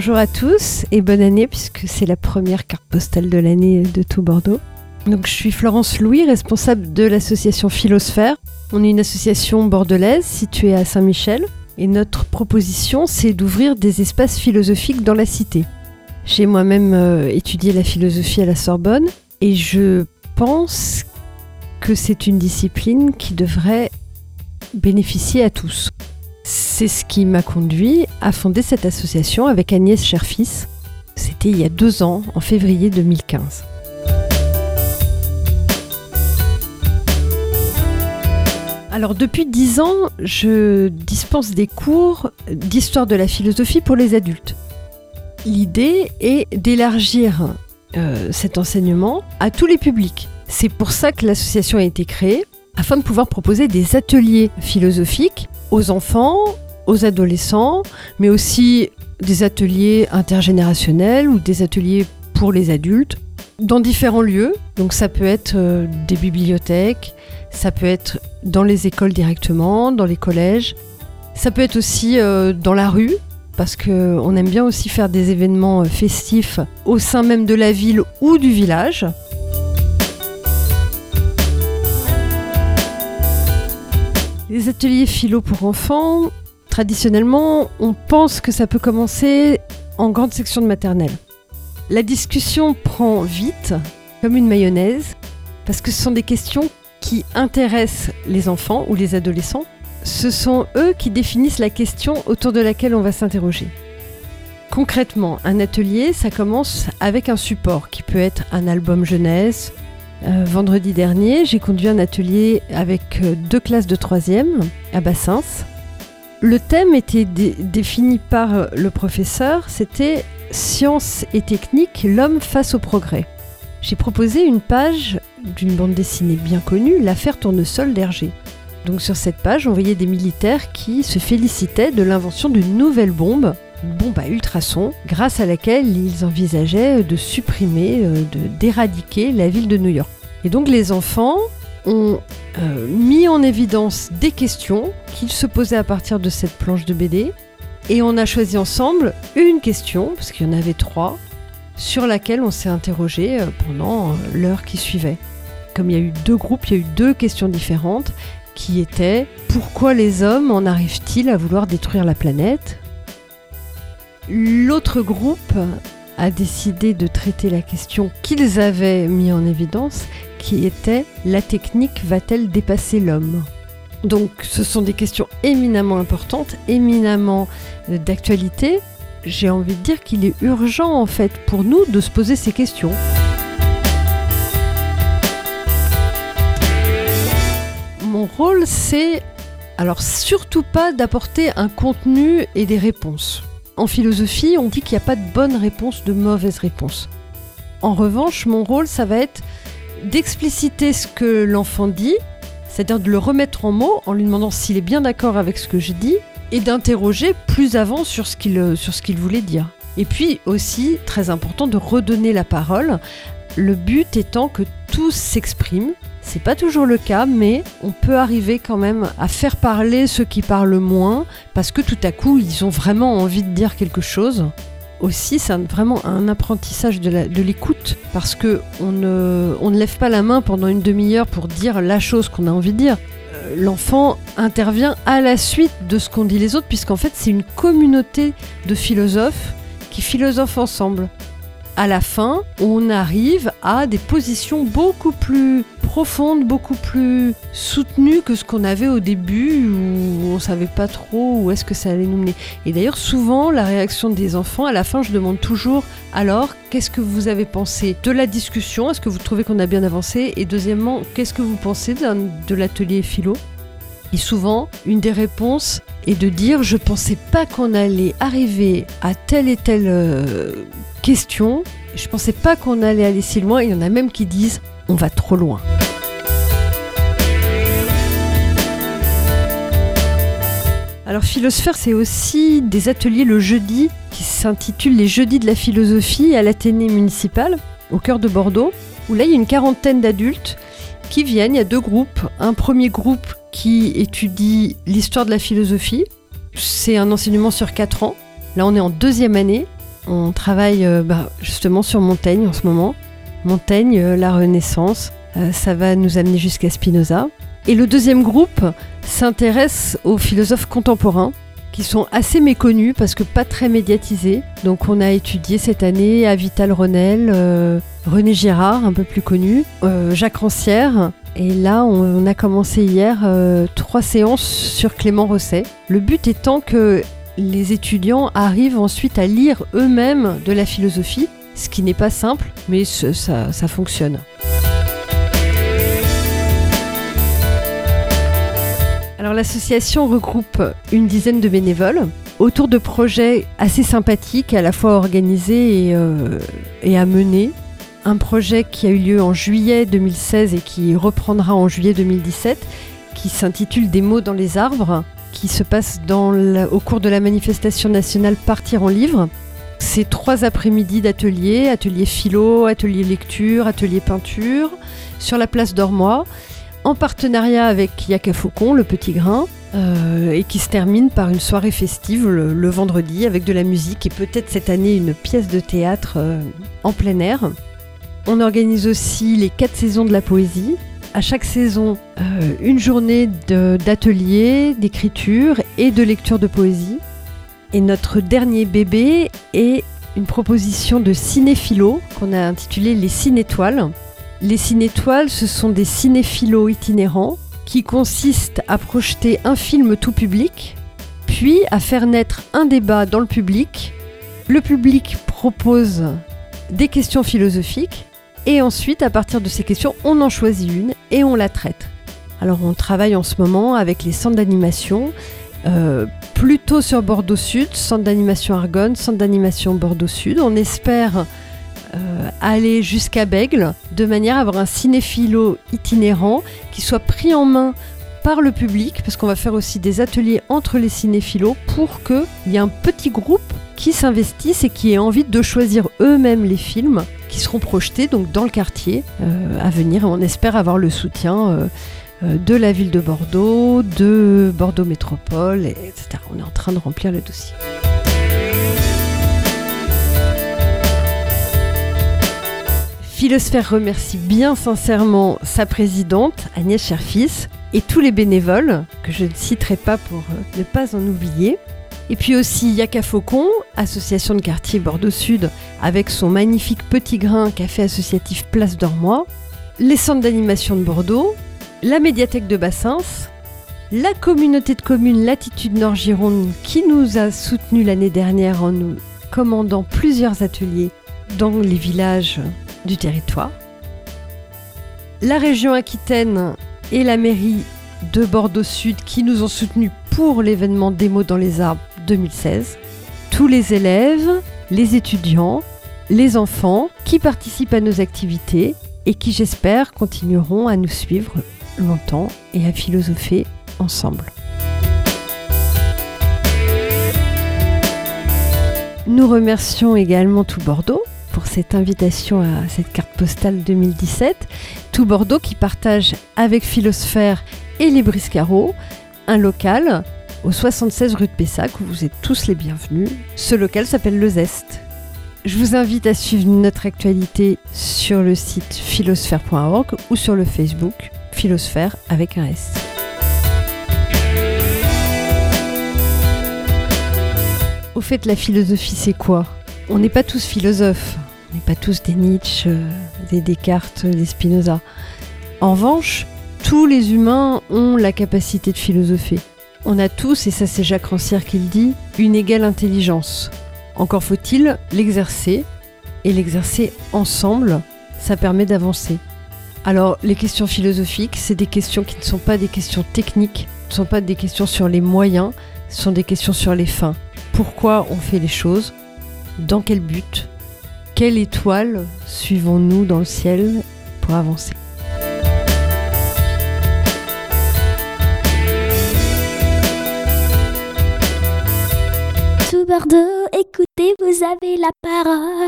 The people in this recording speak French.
Bonjour à tous et bonne année puisque c'est la première carte postale de l'année de tout Bordeaux. Je suis Florence Louis, responsable de l'association Philosphère. On est une association bordelaise située à Saint-Michel et notre proposition c'est d'ouvrir des espaces philosophiques dans la cité. J'ai moi-même euh, étudié la philosophie à la Sorbonne et je pense que c'est une discipline qui devrait bénéficier à tous. C'est ce qui m'a conduit à fonder cette association avec Agnès Cherfis. C'était il y a deux ans, en février 2015. Alors depuis dix ans, je dispense des cours d'histoire de la philosophie pour les adultes. L'idée est d'élargir euh, cet enseignement à tous les publics. C'est pour ça que l'association a été créée, afin de pouvoir proposer des ateliers philosophiques aux enfants, aux adolescents, mais aussi des ateliers intergénérationnels ou des ateliers pour les adultes dans différents lieux. Donc ça peut être euh, des bibliothèques, ça peut être dans les écoles directement, dans les collèges, ça peut être aussi euh, dans la rue, parce qu'on aime bien aussi faire des événements euh, festifs au sein même de la ville ou du village. Les ateliers philo pour enfants, traditionnellement, on pense que ça peut commencer en grande section de maternelle. La discussion prend vite, comme une mayonnaise, parce que ce sont des questions qui intéressent les enfants ou les adolescents. Ce sont eux qui définissent la question autour de laquelle on va s'interroger. Concrètement, un atelier, ça commence avec un support qui peut être un album jeunesse, euh, vendredi dernier, j'ai conduit un atelier avec euh, deux classes de troisième à Bassins. Le thème était défini par euh, le professeur, c'était Science et technique, l'homme face au progrès. J'ai proposé une page d'une bande dessinée bien connue, L'affaire tournesol d'Hergé. Donc sur cette page, on voyait des militaires qui se félicitaient de l'invention d'une nouvelle bombe, bombe à ultrasons, grâce à laquelle ils envisageaient de supprimer, d'éradiquer la ville de New York. Et donc les enfants ont euh, mis en évidence des questions qu'ils se posaient à partir de cette planche de BD. Et on a choisi ensemble une question, parce qu'il y en avait trois, sur laquelle on s'est interrogé euh, pendant euh, l'heure qui suivait. Comme il y a eu deux groupes, il y a eu deux questions différentes qui étaient pourquoi les hommes en arrivent-ils à vouloir détruire la planète? L'autre groupe a décidé de traiter la question qu'ils avaient mis en évidence, qui était la technique va-t-elle dépasser l'homme? Donc ce sont des questions éminemment importantes, éminemment euh, d'actualité. J'ai envie de dire qu'il est urgent en fait pour nous de se poser ces questions. Mon rôle c'est alors surtout pas d'apporter un contenu et des réponses. En philosophie, on dit qu'il n'y a pas de bonne réponse, de mauvaise réponse. En revanche, mon rôle, ça va être d'expliciter ce que l'enfant dit, c'est-à-dire de le remettre en mots en lui demandant s'il est bien d'accord avec ce que je dis, et d'interroger plus avant sur ce qu'il sur ce qu'il voulait dire. Et puis aussi, très important, de redonner la parole. Le but étant que tous s'expriment. C'est pas toujours le cas, mais on peut arriver quand même à faire parler ceux qui parlent moins, parce que tout à coup, ils ont vraiment envie de dire quelque chose aussi, c'est vraiment un apprentissage de l'écoute parce que on ne, ne lève pas la main pendant une demi-heure pour dire la chose qu'on a envie de dire. Euh, l'enfant intervient à la suite de ce qu'ont dit les autres, puisqu'en fait, c'est une communauté de philosophes qui philosophent ensemble à la fin, on arrive à des positions beaucoup plus profondes, beaucoup plus soutenues que ce qu'on avait au début où on savait pas trop où est-ce que ça allait nous mener. Et d'ailleurs, souvent, la réaction des enfants, à la fin, je demande toujours alors, qu'est-ce que vous avez pensé de la discussion? Est-ce que vous trouvez qu'on a bien avancé? Et deuxièmement, qu'est-ce que vous pensez de l'atelier philo? Et souvent, une des réponses est de dire je pensais pas qu'on allait arriver à telle et telle euh, question. Je pensais pas qu'on allait aller si loin. Il y en a même qui disent on va trop loin. Alors Philosphère, c'est aussi des ateliers le jeudi qui s'intitulent les Jeudis de la philosophie à l'Athénée municipal, au cœur de Bordeaux, où là il y a une quarantaine d'adultes qui viennent. Il y a deux groupes. Un premier groupe qui étudie l'histoire de la philosophie. C'est un enseignement sur quatre ans. Là on est en deuxième année On travaille euh, bah, justement sur Montaigne en ce moment. Montaigne, euh, la Renaissance, euh, ça va nous amener jusqu'à Spinoza. Et le deuxième groupe s'intéresse aux philosophes contemporains qui sont assez méconnus parce que pas très médiatisés. Donc on a étudié cette année Avital Ronel, René Girard, un peu plus connu, Jacques Rancière. Et là, on, a commencé hier trois séances sur Clément Rosset. Le but étant que les étudiants arrivent ensuite à lire eux-mêmes de la philosophie, ce qui n'est pas simple, mais ça, ça fonctionne. Alors l'association regroupe une dizaine de bénévoles autour de projets assez sympathiques, à la fois organisés et, euh, et, à mener. Un projet qui a eu lieu en juillet 2016 et qui reprendra en juillet 2017, qui s'intitule Des mots dans les arbres, qui se passe au cours de la manifestation nationale Partir en livre. C'est trois après-midi d'ateliers, atelier philo, atelier lecture, atelier peinture, sur la place d'Ormois, en partenariat avec Yaka Faucon, le Petit Grain, euh, et qui se termine par une soirée festive le, vendredi avec de la musique et peut-être cette année une pièce de théâtre euh, en plein air. On organise aussi les quatre saisons de la poésie, à chaque saison euh, une journée d'atelier, d'écriture et de lecture de poésie. Et notre dernier bébé est une proposition de cinéphilo qu'on a intitulé Les Cinétoiles. Les Cinétoiles, ce sont des cinéphilos itinérants qui consistent à projeter un film tout public, puis à faire naître un débat dans le public. Le public propose des questions philosophiques et ensuite, à partir de ces questions, on en choisit une et on la traite. Alors on travaille en ce moment avec les centres d'animation, euh, plutôt sur Bordeaux Sud, centre d'animation Argonne, centre d'animation Bordeaux Sud. On espère euh, aller jusqu'à Bègle, de manière à avoir un cinéphilo itinérant qui soit pris en main par le public, parce qu'on va faire aussi des ateliers entre les cinéphilos pour qu'il y ait un petit groupe qui s'investissent et qui aient envie de choisir eux-mêmes les films qui seront projetés donc dans le quartier euh, à venir. on espère avoir le soutien euh, euh, de la ville de Bordeaux, de Bordeaux Métropole, etc. On est en train de remplir le dossier. Philosphère remercie bien sincèrement sa présidente, Agnès Cherfis, et tous les bénévoles, que je ne citerai pas pour ne pas en oublier. Et puis aussi Yaka Faucon, association de quartier Bordeaux Sud, avec son magnifique petit grain café associatif Place d'Ormois, les centres d'animation de Bordeaux, la médiathèque de Bassins, la communauté de communes Latitude Nord-Gironde qui nous a soutenus l'année dernière en nous commandant plusieurs ateliers dans les villages du territoire, la région Aquitaine et la mairie de Bordeaux Sud qui nous ont soutenus pour l'événement Démo dans les arbres 2016. Tous les élèves, les étudiants, les enfants qui participent à nos activités et qui j'espère continueront à nous suivre longtemps et à philosopher ensemble. Nous remercions également tout Bordeaux pour cette invitation à cette carte postale 2017. Tout Bordeaux qui partage avec Philosphère et les Briscarots un local au 76 rue de Pessac vous êtes tous les bienvenus. Ce local s'appelle Le Zest. Je vous invite à suivre notre actualité sur le site philosphère.org ou sur le Facebook Philosphère avec un S. Au fait, la philosophie, c'est quoi? On n'est pas tous philosophes. On n'est pas tous des Nietzsche, euh, des Descartes, des Spinoza. En revanche, tous les humains ont la capacité de philosopher. On a tous, et ça c'est Jacques Rancière qui le dit, une égale intelligence. Encore faut-il l'exercer, et l'exercer ensemble, ça permet d'avancer. Alors les questions philosophiques, c'est des questions qui ne sont pas des questions techniques, ne sont pas des questions sur les moyens, ce sont des questions sur les fins. Pourquoi on fait les choses? Dans quel but? Quelle étoile suivons-nous dans le ciel pour avancer? Bordeaux, écoutez, vous avez la parole.